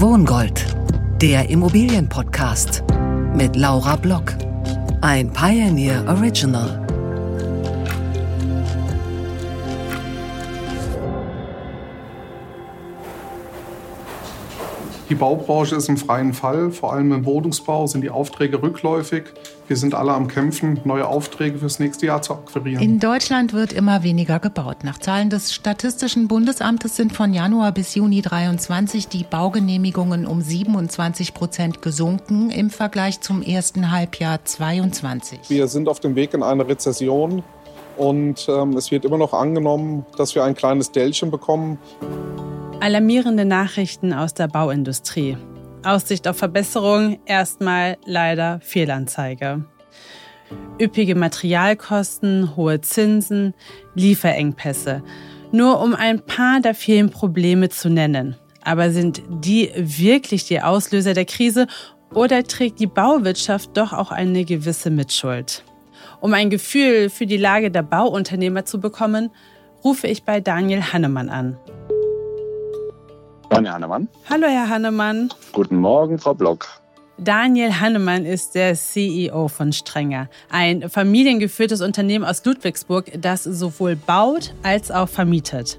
Wohngold, der Immobilienpodcast mit Laura Block. Ein Pioneer Original. Die Baubranche ist im freien Fall. Vor allem im Wohnungsbau sind die Aufträge rückläufig. Wir sind alle am Kämpfen, neue Aufträge fürs nächste Jahr zu akquirieren. In Deutschland wird immer weniger gebaut. Nach Zahlen des Statistischen Bundesamtes sind von Januar bis Juni 23 die Baugenehmigungen um 27 Prozent gesunken im Vergleich zum ersten Halbjahr 22. Wir sind auf dem Weg in eine Rezession und ähm, es wird immer noch angenommen, dass wir ein kleines Dellchen bekommen. Alarmierende Nachrichten aus der Bauindustrie. Aussicht auf Verbesserung, erstmal leider Fehlanzeige. Üppige Materialkosten, hohe Zinsen, Lieferengpässe. Nur um ein paar der vielen Probleme zu nennen. Aber sind die wirklich die Auslöser der Krise oder trägt die Bauwirtschaft doch auch eine gewisse Mitschuld? Um ein Gefühl für die Lage der Bauunternehmer zu bekommen, rufe ich bei Daniel Hannemann an. Daniel Hannemann. Hallo, Herr Hannemann. Guten Morgen, Frau Block. Daniel Hannemann ist der CEO von Strenger, ein familiengeführtes Unternehmen aus Ludwigsburg, das sowohl baut als auch vermietet.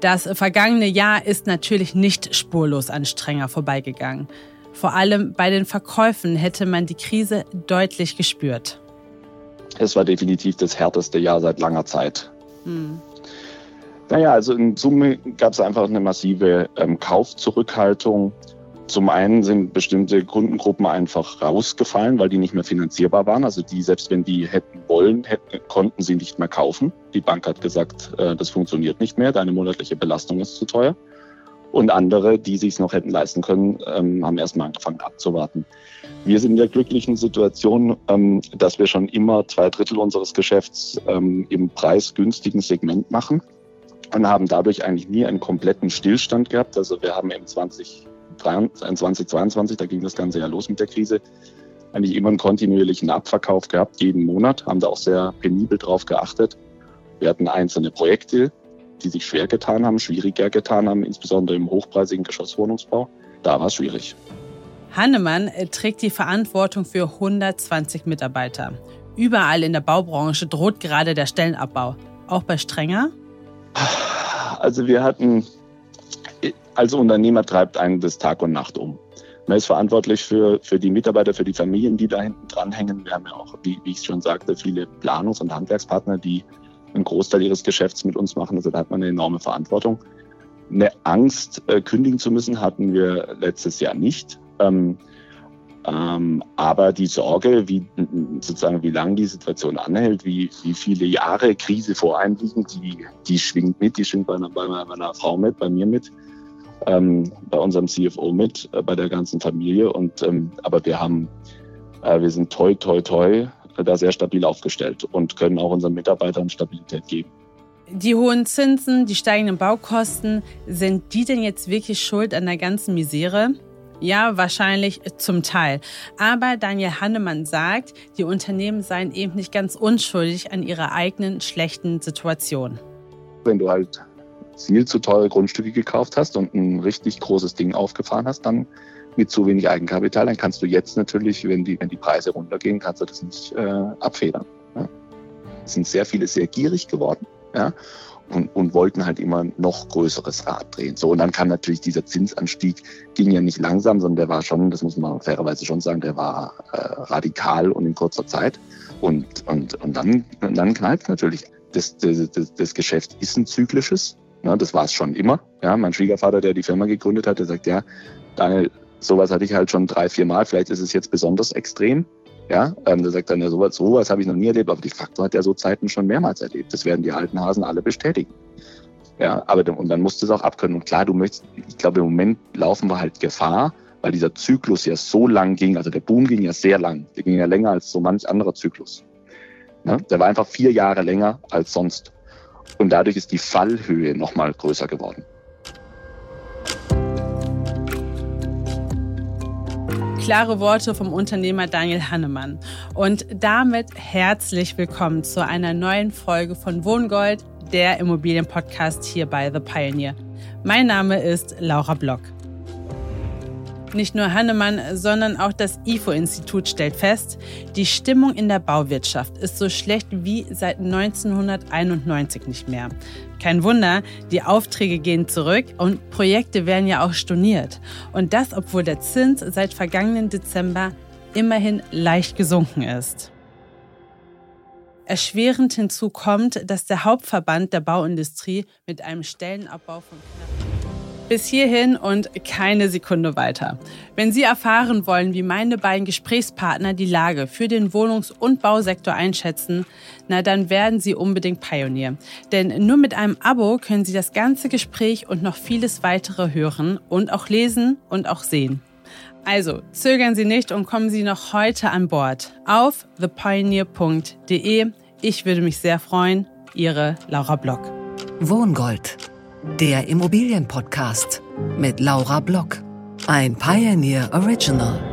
Das vergangene Jahr ist natürlich nicht spurlos an Strenger vorbeigegangen. Vor allem bei den Verkäufen hätte man die Krise deutlich gespürt. Es war definitiv das härteste Jahr seit langer Zeit. Hm. Naja, also in Summe gab es einfach eine massive ähm, Kaufzurückhaltung. Zum einen sind bestimmte Kundengruppen einfach rausgefallen, weil die nicht mehr finanzierbar waren. Also die, selbst wenn die hätten wollen, hätten, konnten sie nicht mehr kaufen. Die Bank hat gesagt, äh, das funktioniert nicht mehr, deine monatliche Belastung ist zu teuer. Und andere, die sich noch hätten leisten können, ähm, haben erstmal angefangen abzuwarten. Wir sind in der glücklichen Situation, ähm, dass wir schon immer zwei Drittel unseres Geschäfts ähm, im preisgünstigen Segment machen und haben dadurch eigentlich nie einen kompletten Stillstand gehabt. Also wir haben im 2022, da ging das Ganze ja los mit der Krise, eigentlich immer einen kontinuierlichen Abverkauf gehabt, jeden Monat, haben da auch sehr penibel drauf geachtet. Wir hatten einzelne Projekte, die sich schwer getan haben, schwieriger getan haben, insbesondere im hochpreisigen Geschosswohnungsbau. Da war es schwierig. Hannemann äh, trägt die Verantwortung für 120 Mitarbeiter. Überall in der Baubranche droht gerade der Stellenabbau. Auch bei Strenger? Also wir hatten, als Unternehmer treibt einen das Tag und Nacht um. Man ist verantwortlich für, für die Mitarbeiter, für die Familien, die da hinten dranhängen. Wir haben ja auch, wie, wie ich schon sagte, viele Planungs- und Handwerkspartner, die einen Großteil ihres Geschäfts mit uns machen. Also da hat man eine enorme Verantwortung. Eine Angst, äh, kündigen zu müssen, hatten wir letztes Jahr nicht. Ähm, ähm, aber die Sorge, wie sozusagen wie lange die Situation anhält, wie, wie viele Jahre Krise vor einem liegen, die, die schwingt mit, die schwingt bei, einer, bei meiner Frau mit, bei mir mit, ähm, bei unserem CFO mit, äh, bei der ganzen Familie. Und ähm, aber wir haben, äh, wir sind toi toi toi da sehr stabil aufgestellt und können auch unseren Mitarbeitern Stabilität geben. Die hohen Zinsen, die steigenden Baukosten, sind die denn jetzt wirklich schuld an der ganzen Misere? Ja, wahrscheinlich zum Teil. Aber Daniel Hannemann sagt, die Unternehmen seien eben nicht ganz unschuldig an ihrer eigenen schlechten Situation. Wenn du halt viel zu teure Grundstücke gekauft hast und ein richtig großes Ding aufgefahren hast, dann mit zu wenig Eigenkapital, dann kannst du jetzt natürlich, wenn die, wenn die Preise runtergehen, kannst du das nicht äh, abfedern. Ja. Es sind sehr viele sehr gierig geworden. Ja und, und wollten halt immer noch größeres Rad drehen. So, und dann kam natürlich dieser Zinsanstieg, ging ja nicht langsam, sondern der war schon, das muss man fairerweise schon sagen, der war äh, radikal und in kurzer Zeit. Und, und, und dann, und dann knallt natürlich. Das, das, das, das Geschäft ist ein zyklisches. Ja, das war es schon immer. Ja, mein Schwiegervater, der die Firma gegründet hat, der sagt, ja, Daniel, sowas hatte ich halt schon drei, vier Mal. Vielleicht ist es jetzt besonders extrem. Ja, ähm, da sagt dann, ja, sowas, sowas habe ich noch nie erlebt, aber de facto hat er so Zeiten schon mehrmals erlebt. Das werden die alten Hasen alle bestätigen. Ja, aber und dann musst du es auch abkönnen. Und klar, du möchtest, ich glaube, im Moment laufen wir halt Gefahr, weil dieser Zyklus ja so lang ging, also der Boom ging ja sehr lang, der ging ja länger als so manch anderer Zyklus. Ja, der war einfach vier Jahre länger als sonst. Und dadurch ist die Fallhöhe nochmal größer geworden. Klare Worte vom Unternehmer Daniel Hannemann. Und damit herzlich willkommen zu einer neuen Folge von Wohngold, der Immobilienpodcast hier bei The Pioneer. Mein Name ist Laura Block. Nicht nur Hannemann, sondern auch das IFO-Institut stellt fest, die Stimmung in der Bauwirtschaft ist so schlecht wie seit 1991 nicht mehr. Kein Wunder, die Aufträge gehen zurück und Projekte werden ja auch storniert. Und das, obwohl der Zins seit vergangenen Dezember immerhin leicht gesunken ist. Erschwerend hinzu kommt, dass der Hauptverband der Bauindustrie mit einem Stellenabbau von knapp bis hierhin und keine Sekunde weiter. Wenn Sie erfahren wollen, wie meine beiden Gesprächspartner die Lage für den Wohnungs- und Bausektor einschätzen, na dann werden Sie unbedingt Pionier. Denn nur mit einem Abo können Sie das ganze Gespräch und noch vieles weitere hören und auch lesen und auch sehen. Also zögern Sie nicht und kommen Sie noch heute an Bord auf thepioneer.de. Ich würde mich sehr freuen. Ihre Laura Block. Wohngold der Immobilienpodcast mit Laura Block. Ein Pioneer Original.